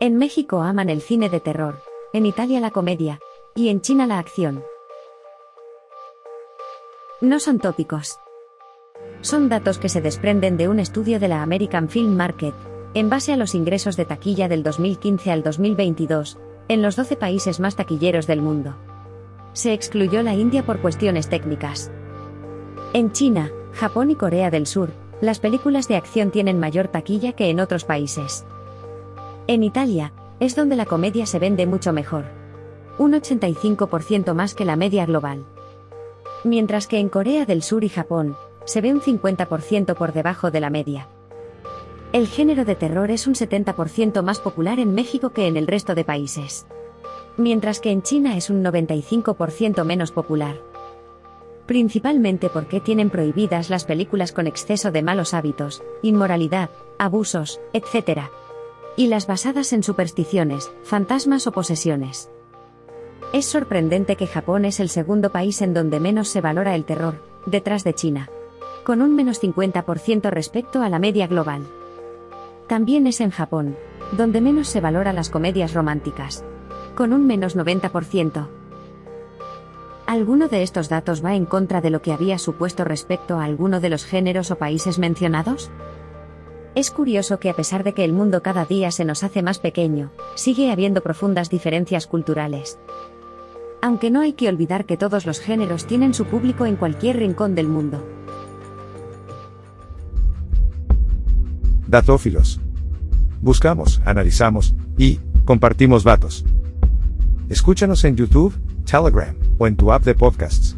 En México aman el cine de terror, en Italia la comedia, y en China la acción. No son tópicos. Son datos que se desprenden de un estudio de la American Film Market, en base a los ingresos de taquilla del 2015 al 2022, en los 12 países más taquilleros del mundo. Se excluyó la India por cuestiones técnicas. En China, Japón y Corea del Sur, las películas de acción tienen mayor taquilla que en otros países. En Italia, es donde la comedia se vende mucho mejor. Un 85% más que la media global. Mientras que en Corea del Sur y Japón, se ve un 50% por debajo de la media. El género de terror es un 70% más popular en México que en el resto de países. Mientras que en China es un 95% menos popular. Principalmente porque tienen prohibidas las películas con exceso de malos hábitos, inmoralidad, abusos, etc. Y las basadas en supersticiones, fantasmas o posesiones. Es sorprendente que Japón es el segundo país en donde menos se valora el terror, detrás de China. Con un menos 50% respecto a la media global. También es en Japón, donde menos se valora las comedias románticas. Con un menos 90%. ¿Alguno de estos datos va en contra de lo que había supuesto respecto a alguno de los géneros o países mencionados? Es curioso que a pesar de que el mundo cada día se nos hace más pequeño, sigue habiendo profundas diferencias culturales. Aunque no hay que olvidar que todos los géneros tienen su público en cualquier rincón del mundo. Datófilos. Buscamos, analizamos y compartimos datos. Escúchanos en YouTube, Telegram o en tu app de podcasts.